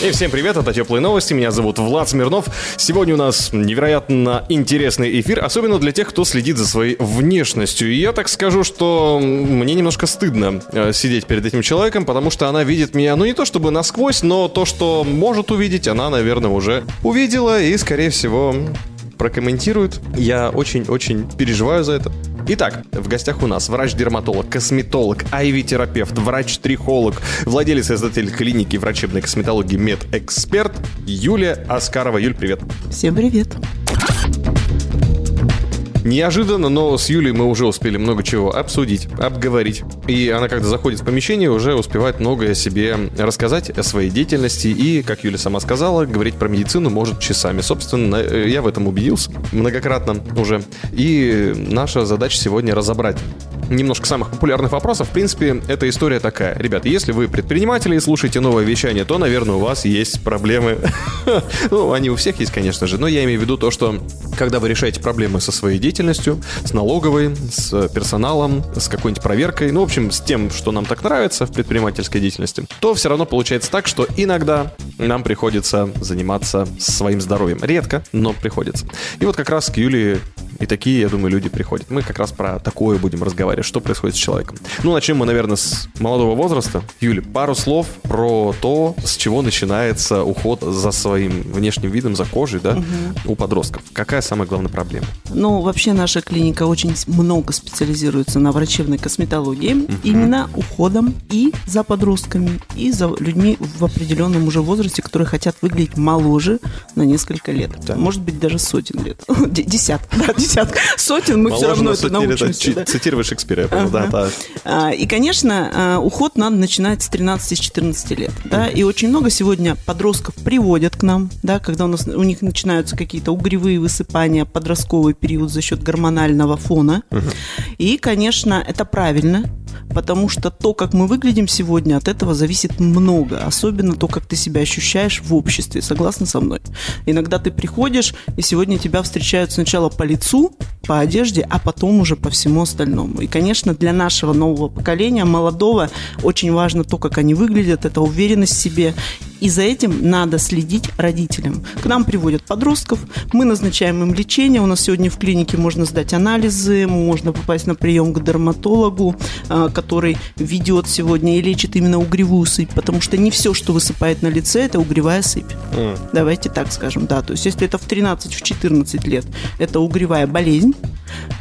И всем привет, это Теплые Новости, меня зовут Влад Смирнов. Сегодня у нас невероятно интересный эфир, особенно для тех, кто следит за своей внешностью. И я так скажу, что мне немножко стыдно э, сидеть перед этим человеком, потому что она видит меня, ну не то чтобы насквозь, но то, что может увидеть, она, наверное, уже увидела и, скорее всего, прокомментирует. Я очень-очень переживаю за это. Итак, в гостях у нас врач-дерматолог, косметолог, айви-терапевт, врач-трихолог, владелец и создатель клиники врачебной косметологии «Медэксперт» Юлия Аскарова. Юль, привет. Всем привет. Неожиданно, но с Юлей мы уже успели много чего обсудить, обговорить. И она, когда заходит в помещение, уже успевает многое себе рассказать, о своей деятельности. И, как Юля сама сказала, говорить про медицину может часами. Собственно, э, я в этом убедился многократно уже. И наша задача сегодня разобрать немножко самых популярных вопросов. В принципе, эта история такая. Ребят, если вы предприниматели и слушаете новое вещание, то, наверное, у вас есть проблемы. Ну, они у всех есть, конечно же, но я имею в виду то, что когда вы решаете проблемы со своей деятельностью, с налоговой, с персоналом, с какой-нибудь проверкой, ну, в общем, с тем, что нам так нравится в предпринимательской деятельности, то все равно получается так, что иногда нам приходится заниматься своим здоровьем. Редко, но приходится. И вот как раз к Юлии и такие, я думаю, люди приходят. Мы как раз про такое будем разговаривать, что происходит с человеком. Ну, начнем мы, наверное, с молодого возраста. Юля, пару слов про то, с чего начинается уход за своим внешним видом, за кожей, да, у подростков. Какая самая главная проблема? Ну, вообще наша клиника очень много специализируется на врачебной косметологии, именно уходом и за подростками, и за людьми в определенном уже возрасте, которые хотят выглядеть моложе на несколько лет. Может быть, даже сотен лет. Д- Десяток, да, десяток. Сотен мы все Моложе равно это научимся. чи- да. Цитируешь Шекспира, я понял, да, Ага. да. А, И, конечно, а, уход надо начинать с 13-14 лет. Да? И очень много сегодня подростков приводят к нам, да, когда у, нас, у них начинаются какие-то угревые высыпания, подростковый период за счет гормонального фона. И, конечно, это правильно, потому что то, как мы выглядим сегодня, от этого зависит много. Особенно то, как ты себя ощущаешь в обществе. Согласна со мной? Иногда ты приходишь, и сегодня тебя встречают сначала по лицу, по одежде, а потом уже по всему остальному. И, конечно, для нашего нового поколения, молодого, очень важно то, как они выглядят, это уверенность в себе. И за этим надо следить родителям. К нам приводят подростков, мы назначаем им лечение. У нас сегодня в клинике можно сдать анализы, можно попасть на прием к дерматологу, а, который ведет сегодня и лечит именно угревую сыпь, потому что не все, что высыпает на лице, это угревая сыпь. Давайте так скажем, да. То есть, если это в 13-14 лет, это угревая болезнь.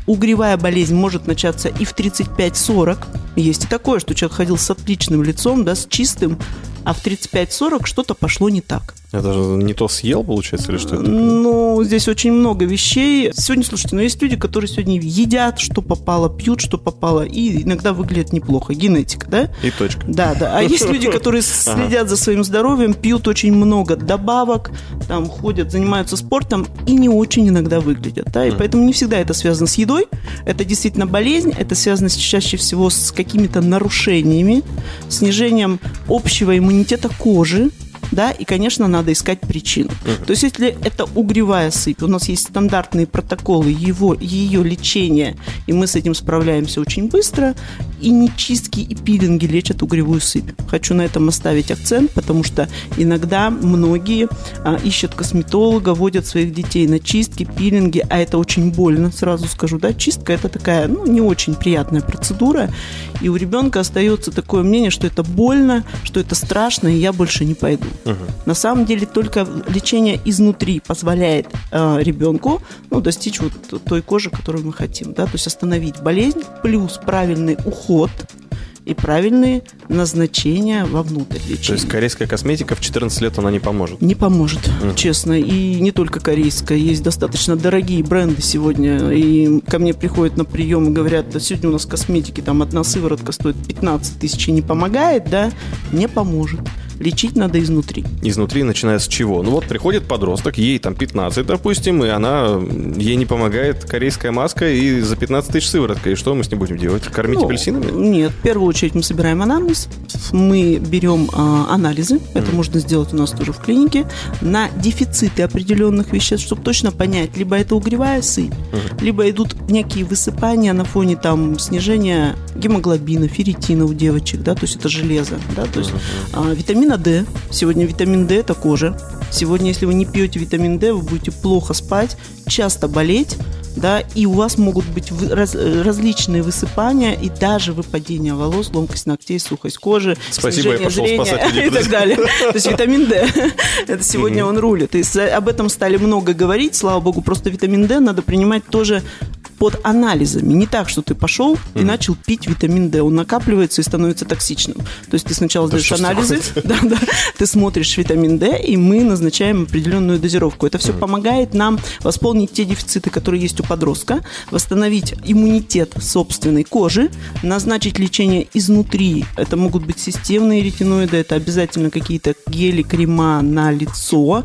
Угревая болезнь может начаться и в 35-40. Есть и такое, что человек ходил с отличным лицом, да, с чистым, а в 35-40 что-то пошло не так. Это же не то съел, получается, или что это? Ну, здесь очень много вещей. Сегодня, слушайте, но есть люди, которые сегодня едят, что попало, пьют, что попало, и иногда выглядят неплохо. Генетика, да? И точка. Да, да. А есть люди, которые следят за своим здоровьем, пьют очень много добавок, там ходят, занимаются спортом и не очень иногда выглядят. Да? И поэтому не всегда это связано с едой. Это действительно болезнь, это связано чаще всего с какими-то нарушениями, снижением общего иммунитета кожи. Да, и, конечно, надо искать причину. То есть, если это угревая сыпь, у нас есть стандартные протоколы его, ее лечения, и мы с этим справляемся очень быстро, и не чистки и пилинги лечат угревую сыпь. Хочу на этом оставить акцент, потому что иногда многие а, ищут косметолога, водят своих детей на чистки, пилинги, а это очень больно, сразу скажу, да, чистка это такая, ну, не очень приятная процедура, и у ребенка остается такое мнение, что это больно, что это страшно, и я больше не пойду. На самом деле только лечение изнутри позволяет э, ребенку ну, достичь вот той кожи, которую мы хотим, да, то есть остановить болезнь, плюс правильный уход и правильные назначения вовнутрь То лечения. есть корейская косметика в 14 лет она не поможет. Не поможет, честно. И не только корейская. Есть достаточно дорогие бренды сегодня. И ко мне приходят на прием и говорят, да сегодня у нас косметики, там одна сыворотка стоит 15 тысяч и не помогает, да? Не поможет. Лечить надо изнутри. Изнутри начиная с чего? Ну вот приходит подросток, ей там 15, допустим, и она, ей не помогает корейская маска и за 15 тысяч сыворотка. И что мы с ней будем делать? Кормить Ну, апельсинами? Нет, в первую очередь мы собираем анамнез, мы берем а, анализы, это можно сделать у нас тоже в клинике, на дефициты определенных веществ, чтобы точно понять, либо это угревая сыпь, либо идут некие высыпания на фоне там снижения гемоглобина, ферритина у девочек, да, то есть это железо, да, то есть а, витамина D, сегодня витамин D это кожа, сегодня если вы не пьете витамин D, вы будете плохо спать, часто болеть, да, и у вас могут быть раз- различные высыпания и даже выпадение волос, ломкость ногтей, сухость кожи, Спасибо, я снижение пошел зрения спасать людей, и так далее. То есть витамин D, это сегодня он рулит. И об этом стали много говорить, слава богу, просто витамин D надо принимать тоже под анализами. Не так, что ты пошел и начал пить витамин D. Он накапливается и становится токсичным. То есть ты сначала Да сдаешь анализы, да, да, ты смотришь витамин D, и мы назначаем определенную дозировку. Это все помогает нам восполнить те дефициты, которые есть у подростка, восстановить иммунитет собственной кожи, назначить лечение изнутри. Это могут быть системные ретиноиды, это обязательно какие-то гели, крема на лицо,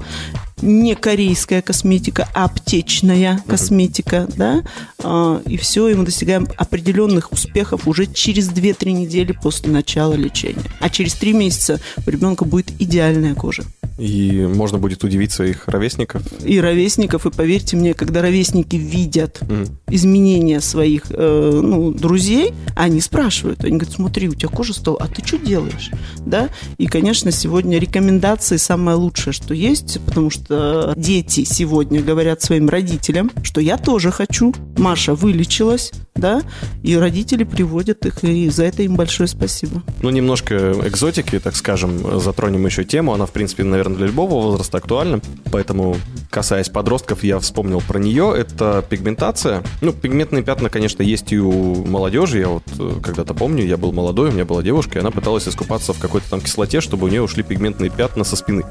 не корейская косметика, а аптечная косметика, да, А, и все, и мы достигаем определенных успехов уже через 2-3 недели после начала лечения. А через 3 месяца у ребенка будет идеальная кожа. И можно будет удивиться их ровесников. И ровесников, и поверьте мне, когда ровесники видят Мгм. изменения своих э, ну, друзей, они спрашивают, они говорят, смотри, у тебя кожа стала, а ты что делаешь? Да? И, конечно, сегодня рекомендации самое лучшее, что есть, потому что дети сегодня говорят своим родителям, что я тоже хочу, Маша вылечилась, да, и родители приводят их, и за это им большое спасибо. Ну, немножко экзотики, так скажем, затронем еще тему. Она, в принципе, наверное, для любого возраста актуальна. Поэтому, касаясь подростков, я вспомнил про нее. Это пигментация. Ну, пигментные пятна, конечно, есть и у молодежи. Я вот э, когда-то помню, я был молодой, у меня была девушка, и она пыталась искупаться в какой-то там кислоте, чтобы у нее ушли пигментные пятна со спины.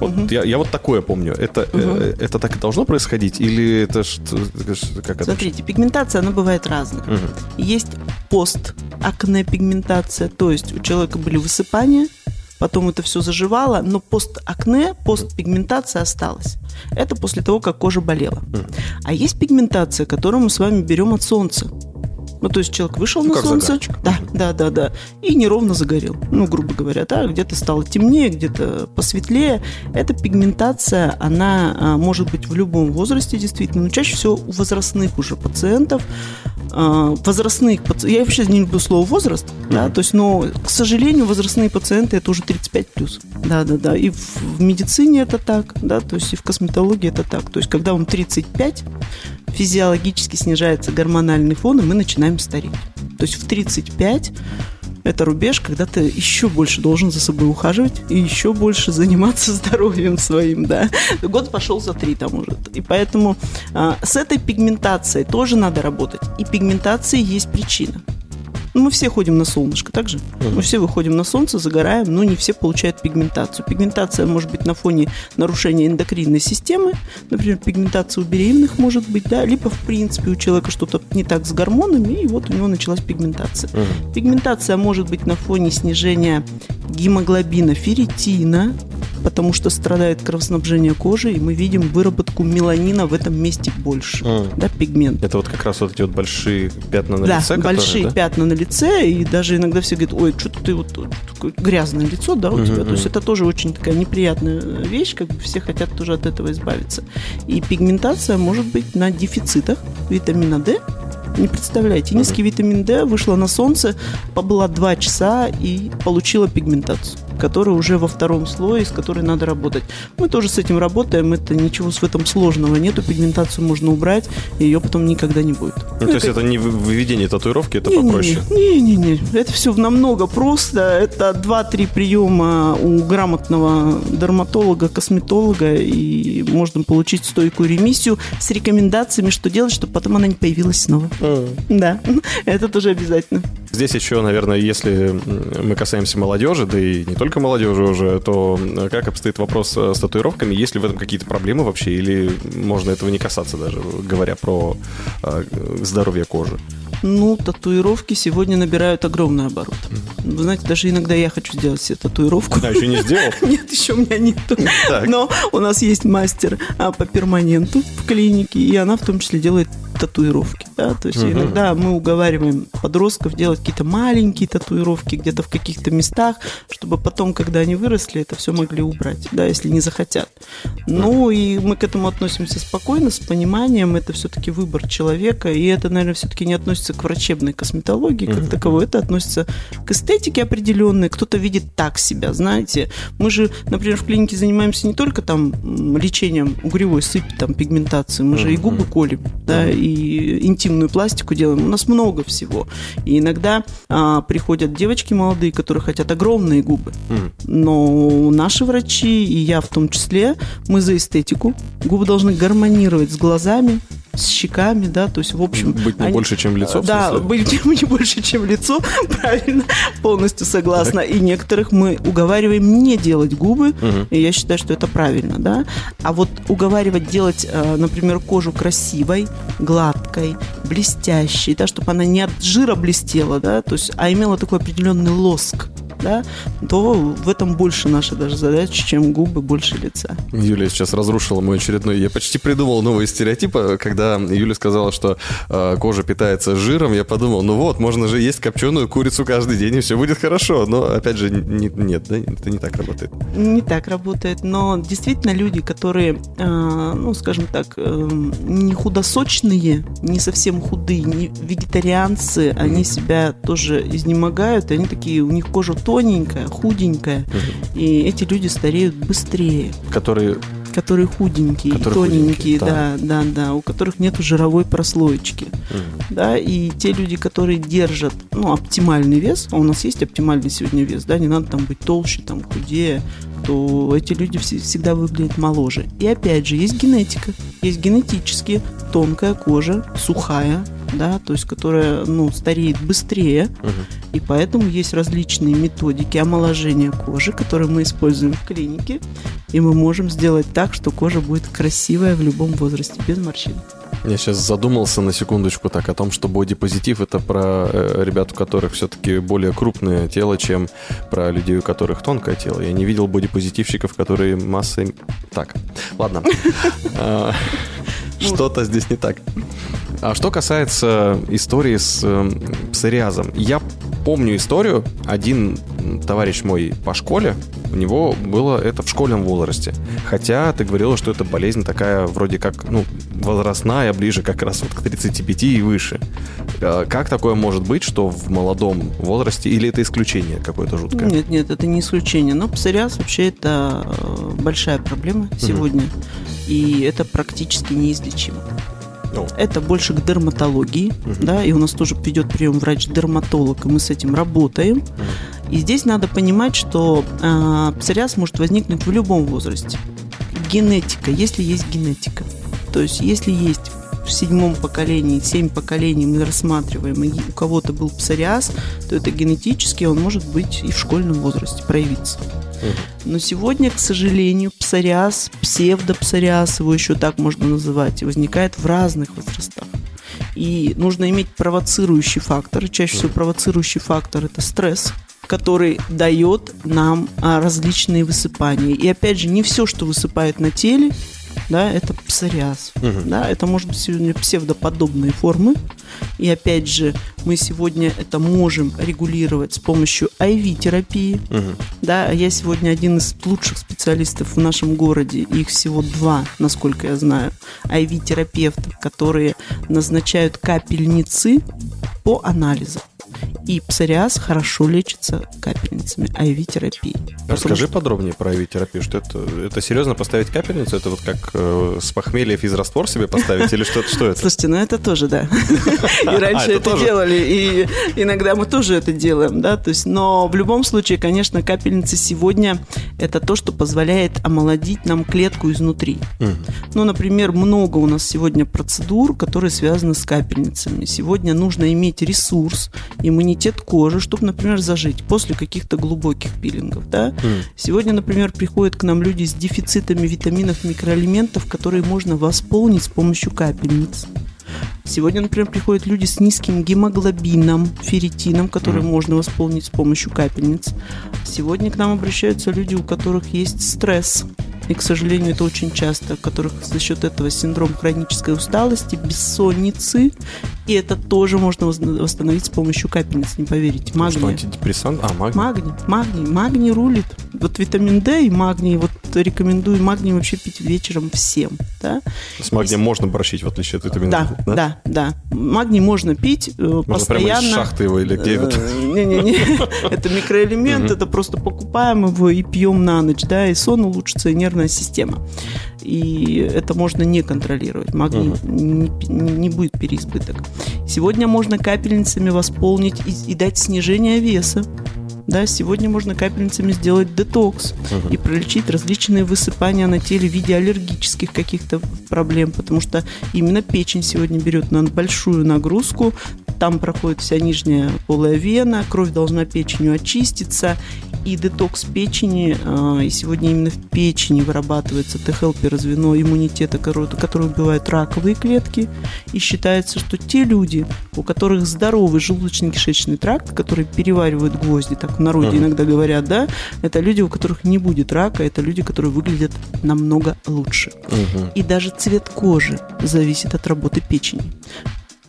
Вот я, я вот такое помню. Это, э, это так и должно происходить? Или это что? Как это? Смотрите, пигментация, она бывает разная. Мгм. Есть пост-акне пигментация, то есть у человека были высыпания, потом это все заживало, но пост-акне, постпигментация осталась. Это после того, как кожа болела. А есть пигментация, которую мы с вами берем от солнца. Ну, то есть человек вышел Ну, на как солнце, загарчик. да, да, да, да, и неровно загорел. Ну, грубо говоря, да, где-то стало темнее, где-то посветлее. Эта пигментация, она а, может быть в любом возрасте, действительно, но чаще всего у возрастных уже пациентов, а, возрастных я вообще не люблю слово возраст, да, то есть, но, к сожалению, возрастные пациенты это уже 35 плюс. Да, да, да. И в, в медицине это так, да, то есть и в косметологии это так. То есть, когда вам 35, физиологически снижается гормональный фон, и мы начинаем стареть. То есть в 35 это рубеж, когда ты еще больше должен за собой ухаживать и еще больше заниматься здоровьем своим, да. Год пошел за три там уже. И поэтому а, с этой пигментацией тоже надо работать. И пигментации есть причина. Ну, мы все ходим на солнышко, так же? Мы все выходим на солнце, загораем, но не все получают пигментацию. Пигментация может быть на фоне нарушения эндокринной системы, например, пигментация у беременных может быть, да, либо в принципе у человека что-то не так с гормонами, и вот у него началась пигментация. Пигментация может быть на фоне снижения гемоглобина, ферритина, потому что страдает кровоснабжение кожи, и мы видим выработку меланина в этом месте больше, Мгм. да, пигмент. Это вот как раз вот эти вот большие пятна на да, лице, которые, большие да? пятна на лице, и даже иногда все говорят, ой, что-то ты вот такое грязное лицо, да, у тебя. То есть это тоже очень такая неприятная вещь, как бы все хотят тоже от этого избавиться. И пигментация может быть на дефицитах витамина D. Не представляете, низкий витамин D вышла на солнце, побыла 2 часа и получила пигментацию, которая уже во втором слое, с которой надо работать. Мы тоже с этим работаем, это ничего в этом сложного нету, пигментацию можно убрать, и ее потом никогда не будет. Ну, то есть это не вы- выведение татуировки, это попроще. Не-не-не, это все намного просто. Это 2-3 приема у грамотного дерматолога, косметолога, и можно получить стойкую ремиссию с рекомендациями, что делать, чтобы потом она не появилась снова. Да, это тоже обязательно. Здесь еще, наверное, если мы касаемся молодежи, да и не только молодежи уже, то как обстоит вопрос э, с татуировками? Есть ли в этом какие-то проблемы вообще, или можно этого не касаться даже, говоря про э, здоровье кожи? Ну, татуировки сегодня набирают огромный оборот. Вы знаете, даже иногда я хочу сделать себе татуировку. Да, еще не сделал? Нет, еще у меня. Так. Но у нас есть мастер а, по перманенту в клинике, и она в том числе делает татуировки. Да? То есть иногда мы уговариваем подростков делать какие-то маленькие татуировки где-то в каких-то местах, чтобы потом, когда они выросли, это все могли убрать, да, если не захотят. Ну и мы к этому относимся спокойно, с пониманием. Это все-таки выбор человека, и это, наверное, все-таки не относится к врачебной косметологии как таковой, это относится к эстетике определенной. Кто-то видит так себя, знаете. Мы же, например, в клинике занимаемся не только там лечением угревой сыпи, там, пигментации, мы же и губы колем, да, и интимную пластику делаем. У нас много всего. И иногда а, приходят девочки молодые, которые хотят огромные губы. Но наши врачи, и я в том числе, мы за эстетику. Губы должны гармонировать с глазами, с щеками, да, то есть, в общем... Быть не они- больше, чем лицо, Да, быть не больше, чем лицо, правильно, полностью согласна. И некоторых мы уговариваем не делать губы, и я считаю, что это правильно, да. А вот уговаривать делать, э, например, кожу красивой, гладкой, блестящей, да, чтобы она не от жира блестела, да, то есть, а имела такой определенный лоск, да, то в этом больше наша даже задача, чем губы больше лица. Юлия сейчас разрушила мой очередной... Я почти придумал новый стереотип, а когда Юля сказала, что э, кожа питается жиром, я подумал, ну вот, можно же есть копченую курицу каждый день, и все будет хорошо. Но, опять же, не- нет, да, это не так работает. Не так работает, но действительно люди, которые, э, ну, скажем так, э, не худосочные, не совсем худые, не вегетарианцы, они себя тоже изнемогают, и они такие, у них кожа тоненькая, худенькая, и эти люди стареют быстрее, Которые... которые худенькие, Которые тоненькие, худенькие, да, да, да, у которых нет жировой прослоечки, да, и те люди, которые держат, ну, оптимальный вес, а у нас есть оптимальный сегодня вес, да, не надо там быть толще, там, худее, то эти люди все- всегда выглядят моложе. И опять же, есть генетика, есть генетически тонкая кожа, сухая, да, то есть которая, ну, стареет быстрее, и поэтому есть различные методики омоложения кожи, которые мы используем в клинике, и мы можем сделать так, что кожа будет красивая в любом возрасте, без морщин. Я сейчас задумался на секундочку так о том, что бодипозитив это про э, ребят, у которых все-таки более крупное тело, чем про людей, у которых тонкое тело. Я не видел бодипозитивщиков, которые массой... Так, ладно. А, Что-то здесь не так. А что касается истории с э, псориазом, я помню историю. Один товарищ мой по школе, у него было это в школьном возрасте. Хотя ты говорила, что это болезнь такая вроде как, ну, возрастная, ближе как раз вот к 35 и выше. А Как такое может быть, что в молодом возрасте, или это исключение какое-то жуткое? Нет, нет, это не исключение. Но псориаз вообще это э, большая проблема сегодня, и это практически неизлечимо. Ну. Это больше к дерматологии, да, и у нас тоже идет прием врач-дерматолог, и мы с этим работаем. И здесь надо понимать, что э, псориаз может возникнуть в любом возрасте. Генетика, если есть генетика. То есть, если есть в седьмом поколении, семь поколений мы рассматриваем, и у кого-то был псориаз, то это генетически он может быть и в школьном возрасте проявиться. Но сегодня, к сожалению, псориаз, псевдопсориаз, его еще так можно называть, возникает в разных возрастах. И нужно иметь провоцирующий фактор. Чаще всего провоцирующий фактор – это стресс, который дает нам а, различные высыпания. И опять же, не все, что высыпает на теле, да, это псориаз. Да, это может быть сегодня псевдоподобные формы. И опять же, мы сегодня это можем регулировать с помощью IV-терапии. Да, я сегодня один из лучших специалистов в нашем городе, их всего два, насколько я знаю, IV-терапевтов, которые назначают капельницы по анализам. И псориаз хорошо лечится капельницами IV-терапии. Расскажи подробнее про терапию Что это? Это серьезно поставить капельницу? Это вот как э, с похмелья физраствор себе поставить? Или что, что это? Слушайте, ну это тоже, да. И раньше это делали, и иногда мы тоже это делаем, да, то есть, но в любом случае, конечно, капельницы сегодня это то, что позволяет омолодить нам клетку изнутри. Ну, например, много у нас сегодня процедур, которые связаны с капельницами. Сегодня нужно иметь ресурс, иммунитет кожи, чтобы, например, зажить после каких-то глубоких пилингов, да. Сегодня, например, приходят к нам люди с дефицитами витаминов, микроэлементов, которые можно восполнить с помощью капельниц. Сегодня, например, приходят люди с низким гемоглобином, ферритином, который можно восполнить с помощью капельниц. Сегодня к нам обращаются люди, у которых есть стресс. И, к сожалению, это очень часто, у которых за счет этого синдром хронической усталости, бессонницы. И это тоже можно восстановить с помощью капельниц, не поверите. Что, Магния. антидепрессант? А, магний. Магний, магний, магний рулит. Вот витамин D и магний, вот рекомендую магний вообще пить вечером всем, да? С магнием можно борщить, в отличие от витамина Да, D, да, да. Магний можно пить э, Можно прямо постоянно. из шахты его или где вот. Э, Не-не-не, это микроэлемент, это просто покупаем его и пьем на ночь, да, и сон улучшится, и нервная система. И это можно не контролировать. Магний не, пи- не будет переизбыток. Сегодня можно капельницами восполнить и, и дать снижение веса. Да, сегодня можно капельницами сделать детокс и пролечить различные высыпания на теле в виде аллергических каких-то проблем, потому что именно печень сегодня берет на большую нагрузку, там проходит вся нижняя полая вена, кровь должна печенью очиститься, и детокс печени, а, и сегодня именно в печени вырабатывается Т-хелпер, звено иммунитета, которое, убивает раковые клетки, и считается, что те люди, у которых здоровый желудочно-кишечный тракт, которые переваривают гвозди, так в народе иногда говорят, да, это люди, у которых не будет рака, это люди, которые выглядят намного лучше. И даже цвет кожи зависит от работы печени.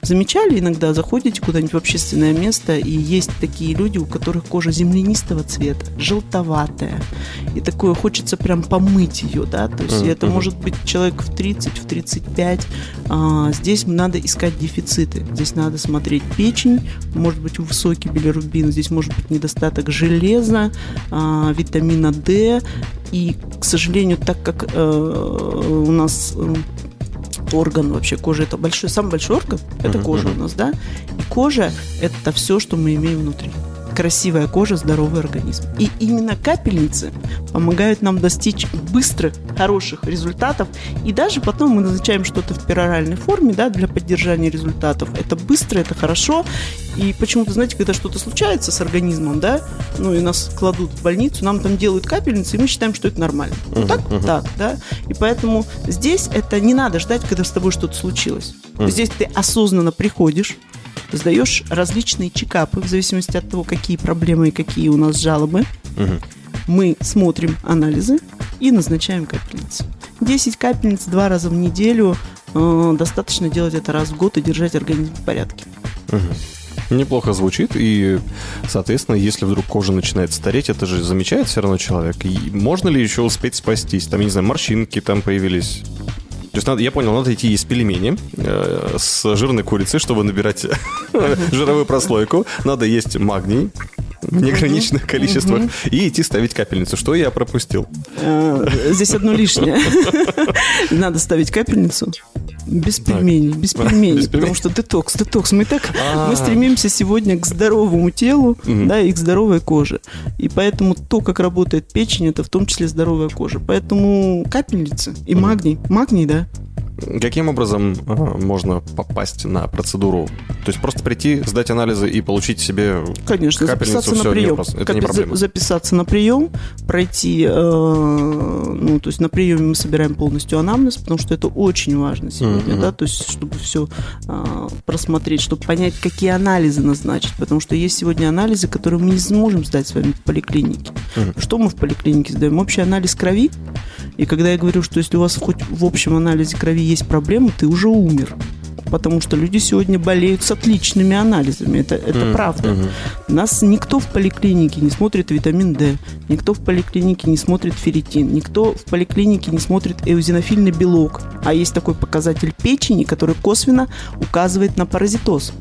Замечали иногда, заходите куда-нибудь в общественное место, и есть такие люди, у которых кожа землянистого цвета, желтоватая, и такое хочется прям помыть ее, да, то есть это может быть человек в 30, в 35, а, здесь надо искать дефициты, здесь надо смотреть печень, может быть высокий билирубин, здесь может быть недостаток железа, а, витамина D, и, к сожалению, так как э, у нас э, орган вообще кожа это большой самый большой орган это кожа у нас да? И кожа это все что мы имеем внутри красивая кожа здоровый организм. И именно капельницы помогают нам достичь быстрых хороших результатов. И даже потом мы назначаем что-то в пероральной форме да для поддержания результатов. Это быстро это хорошо. И почему-то знаете когда что-то случается с организмом да ну и нас кладут в больницу нам там делают капельницы и мы считаем что это нормально. Ну так так да. И поэтому здесь это не надо ждать когда с тобой что-то случилось. Здесь ты осознанно приходишь сдаешь различные чекапы в зависимости от того, какие проблемы и какие у нас жалобы. Мы смотрим анализы и назначаем капельницы. 10 капельниц два раза в неделю. э, достаточно делать это раз в год и держать организм в порядке. Неплохо звучит, и, соответственно, если вдруг кожа начинает стареть, это же замечает все равно человек. И можно ли еще успеть спастись? Там, я не знаю, морщинки там появились. То есть, надо, я понял, надо идти есть пельмени э, с жирной курицей, чтобы набирать жировую прослойку. Надо есть магний в неограниченных количествах и идти ставить капельницу. Что я пропустил? Э, Здесь одно лишнее. Надо ставить капельницу. Без пельменей, без пельменей, потому что детокс, детокс. Мы так, А. мы стремимся сегодня к здоровому телу, да, и к здоровой коже. И поэтому то, как работает печень, это в том числе здоровая кожа. Поэтому капельницы и магний, магний, да. Каким образом э, можно попасть на процедуру? То есть просто прийти, сдать анализы и получить себе Конечно, капельницу, записаться на всё, не прием. вопрос. Это не проблема. за- Записаться на прием, пройти, э, ну, то есть на приеме мы собираем полностью анамнез, потому что это очень важно сегодня, да, то есть чтобы все просмотреть, чтобы понять, какие анализы назначить, потому что есть сегодня анализы, которые мы не сможем сдать с вами в поликлинике. Что мы в поликлинике сдаем? Общий анализ крови, и когда я говорю, что если у вас хоть в общем анализе крови есть проблемы, ты уже умер. Потому что люди сегодня болеют с отличными анализами. Это, это правда. Нас никто в поликлинике не смотрит витамин D, никто в поликлинике не смотрит ферритин, никто в поликлинике не смотрит эозинофильный белок. А есть такой показатель печени, который косвенно указывает на паразитоз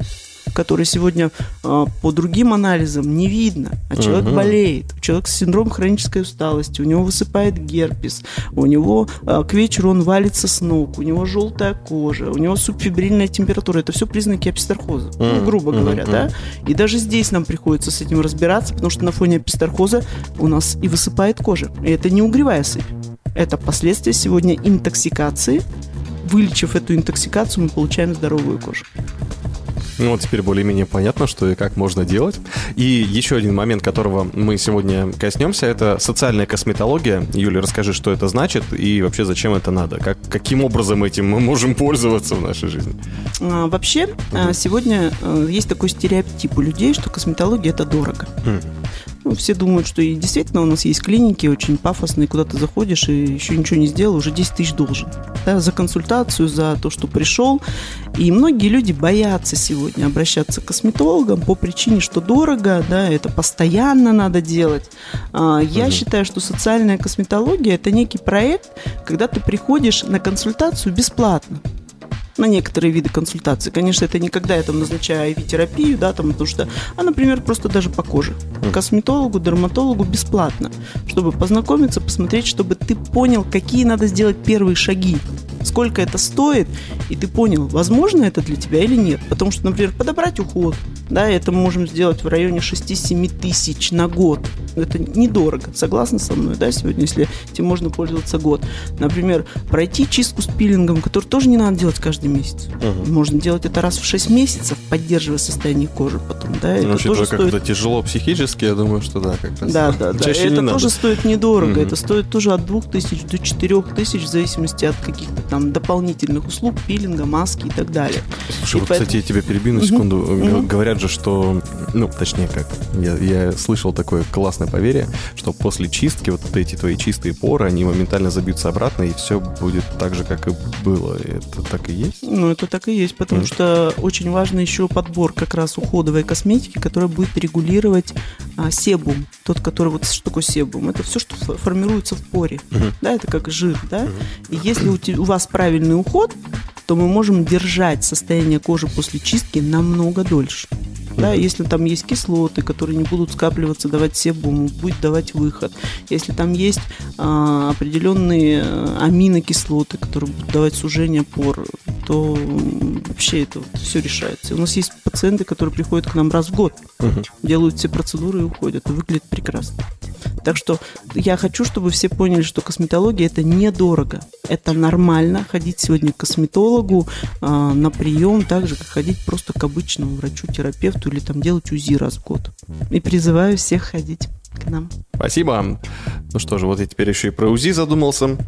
который сегодня э, по другим анализам не видно, а человек болеет, человек с синдромом хронической усталости, у него высыпает герпес, у него э, к вечеру он валится с ног, у него желтая кожа, у него субфибрильная температура, это все признаки апистархоза, ну, грубо говоря, да. И даже здесь нам приходится с этим разбираться, потому что на фоне апистархоза у нас и высыпает кожа, и это не угревая сыпь, это последствия сегодня интоксикации. Вылечив эту интоксикацию, мы получаем здоровую кожу. Ну, вот теперь более-менее понятно, что и как можно делать. И еще один момент, которого мы сегодня коснемся, это социальная косметология. Юля, расскажи, что это значит и вообще зачем это надо? Как, каким образом этим мы можем пользоваться в нашей жизни? А, вообще, а, сегодня а, есть такой стереотип у людей, что косметология это дорого. Хм. Ну, все думают, что и действительно у нас есть клиники очень пафосные, куда ты заходишь и еще ничего не сделал, уже 10 тысяч должен. Да, за консультацию, за то, что пришел. И многие люди боятся сегодня обращаться к косметологам по причине, что дорого, да, это постоянно надо делать. А, Я считаю, что социальная косметология это некий проект, когда ты приходишь на консультацию бесплатно на некоторые виды консультаций. Конечно, это не когда я там назначаю IV-терапию, да, там, потому что, а, например, просто даже по коже. Косметологу, дерматологу бесплатно, чтобы познакомиться, посмотреть, чтобы ты понял, какие надо сделать первые шаги, сколько это стоит, и ты понял, возможно это для тебя или нет. Потому что, например, подобрать уход, да, это мы можем сделать в районе 6-7 тысяч на год. Это недорого, согласны со мной, да, сегодня, если этим можно пользоваться год. Например, пройти чистку с пилингом, который тоже не надо делать каждый месяц. Можно делать это раз в 6 месяцев, поддерживая состояние кожи потом, да, это Ну, тоже учитывая, как стоит это тяжело психически, я думаю, что да, как раз. да, да, да. Чаще это тоже надо. стоит недорого. Мгм. Это стоит тоже от 2000 до 4000 в зависимости от каких-то там дополнительных услуг, пилинга, маски и так далее. Слушай, И вот, поэтому- кстати, я тебя перебью на секунду. Г- Говорят же, что, ну, точнее как, я, я слышал такое классное поверье, что после чистки вот эти твои чистые поры, они моментально забьются обратно, и все будет так же, как и было. Это так и есть? Ну, это так и есть, потому что очень важно еще подбор как раз уходовой косметики, которая будет регулировать а, себум. Тот, который вот что такое себум? Это все, что фо- формируется в поре. Да, это как жир, да? И если у, у вас правильный уход, то мы можем держать состояние кожи после чистки намного дольше. Да, если там есть кислоты, которые не будут скапливаться, давать себум, будет давать выход. Если там есть а, определенные а, аминокислоты, которые будут давать сужение пор, то вообще это все решается. У нас есть пациенты, которые приходят к нам раз в год, делают все процедуры и уходят, и выглядят прекрасно. Так что я хочу, чтобы все поняли, что косметология это недорого. Это нормально ходить сегодня к косметологу а, на прием, так же, как ходить просто к обычному врачу-терапевту или там делать УЗИ раз в год. И призываю всех ходить к нам. Спасибо. Ну что же, вот я теперь еще и про УЗИ задумался.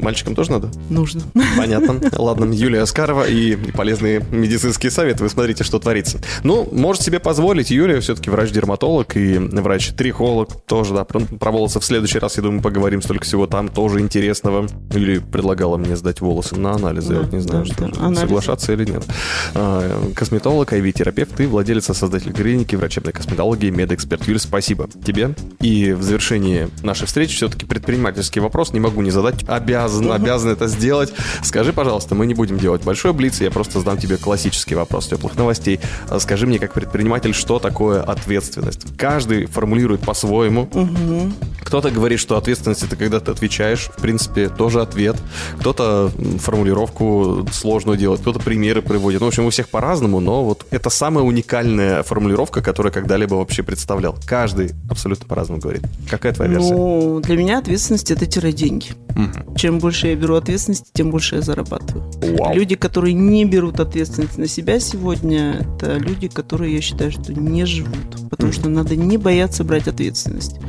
Мальчикам тоже надо? Нужно. Понятно. Ладно, Юлия Аскарова и полезные медицинские советы. Вы смотрите, что творится. Ну, может себе позволить. Юлия все-таки врач-дерматолог и врач-трихолог. Тоже, да, про, волосы в следующий раз, я думаю, поговорим. Столько всего там тоже интересного. Юлия предлагала мне сдать волосы на анализы. Я Да, вот не знаю, да, что да. Соглашаться или нет. А, Косметолог, IV-терапевт и владелец и создатель клиники врачебной косметологии, медэксперт. Юля, спасибо тебе. И в завершении нашей встречи все-таки предпринимательский вопрос не могу не задать. Обязан, обязан это сделать. Скажи, пожалуйста, мы не будем делать большой блиц, я просто задам тебе классический вопрос теплых новостей. А Скажи мне, как предприниматель, что такое ответственность? Каждый формулирует по-своему. Кто-то говорит, что ответственность это когда ты отвечаешь, в принципе, тоже ответ. Кто-то формулировку сложную делает, кто-то примеры приводит. Ну, в общем, у всех по-разному, но вот это самая уникальная формулировка, которую когда-либо вообще представлял. Каждый абсолютно по-разному говорит. Какая твоя версия? Ну, для меня ответственность это тире деньги. Чем больше я беру ответственности, тем больше я зарабатываю. Вау. Люди, которые не берут ответственность на себя сегодня, это люди, которые, я считаю, что не живут. Потому что надо не бояться брать ответственность.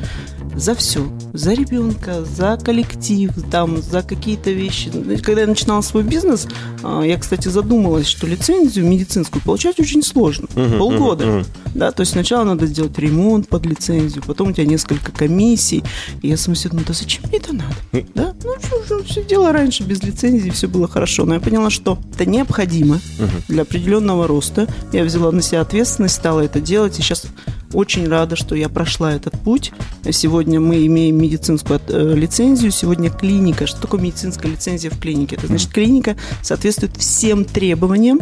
За все. За ребенка, за коллектив, там, за какие-то вещи. Знаете, Когда я начинала свой бизнес, а, я, кстати, задумалась, что лицензию медицинскую получать очень сложно. Полгода. Да, то есть сначала надо сделать ремонт под лицензию, потом у тебя несколько комиссий. И я сама себе думаю, да зачем мне это надо? Да? Ну, что же, все дело раньше без лицензии, все было хорошо. Но я поняла, что это необходимо для определенного роста. Я взяла на себя ответственность, стала это делать, и сейчас очень рада, что я прошла этот путь. Сегодня мы имеем медицинскую э, лицензию, сегодня клиника. Что такое медицинская лицензия в клинике? Это значит, клиника соответствует всем требованиям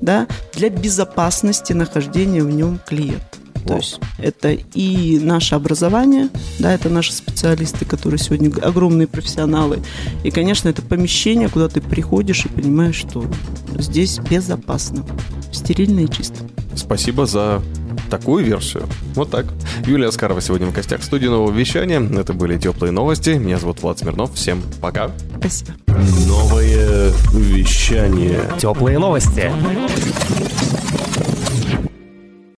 да, для безопасности нахождения в нем клиента. То есть это и наше образование, да, это наши специалисты, которые сегодня огромные профессионалы. И, конечно, это помещение, куда ты приходишь и понимаешь, что здесь безопасно, стерильно и чисто. Спасибо за такую версию. Вот так. Юлия Аскарова сегодня в гостях в студии нового вещания. Это были теплые новости. Меня зовут Влад Смирнов. Всем пока. Спасибо. Новое вещание. Теплые новости.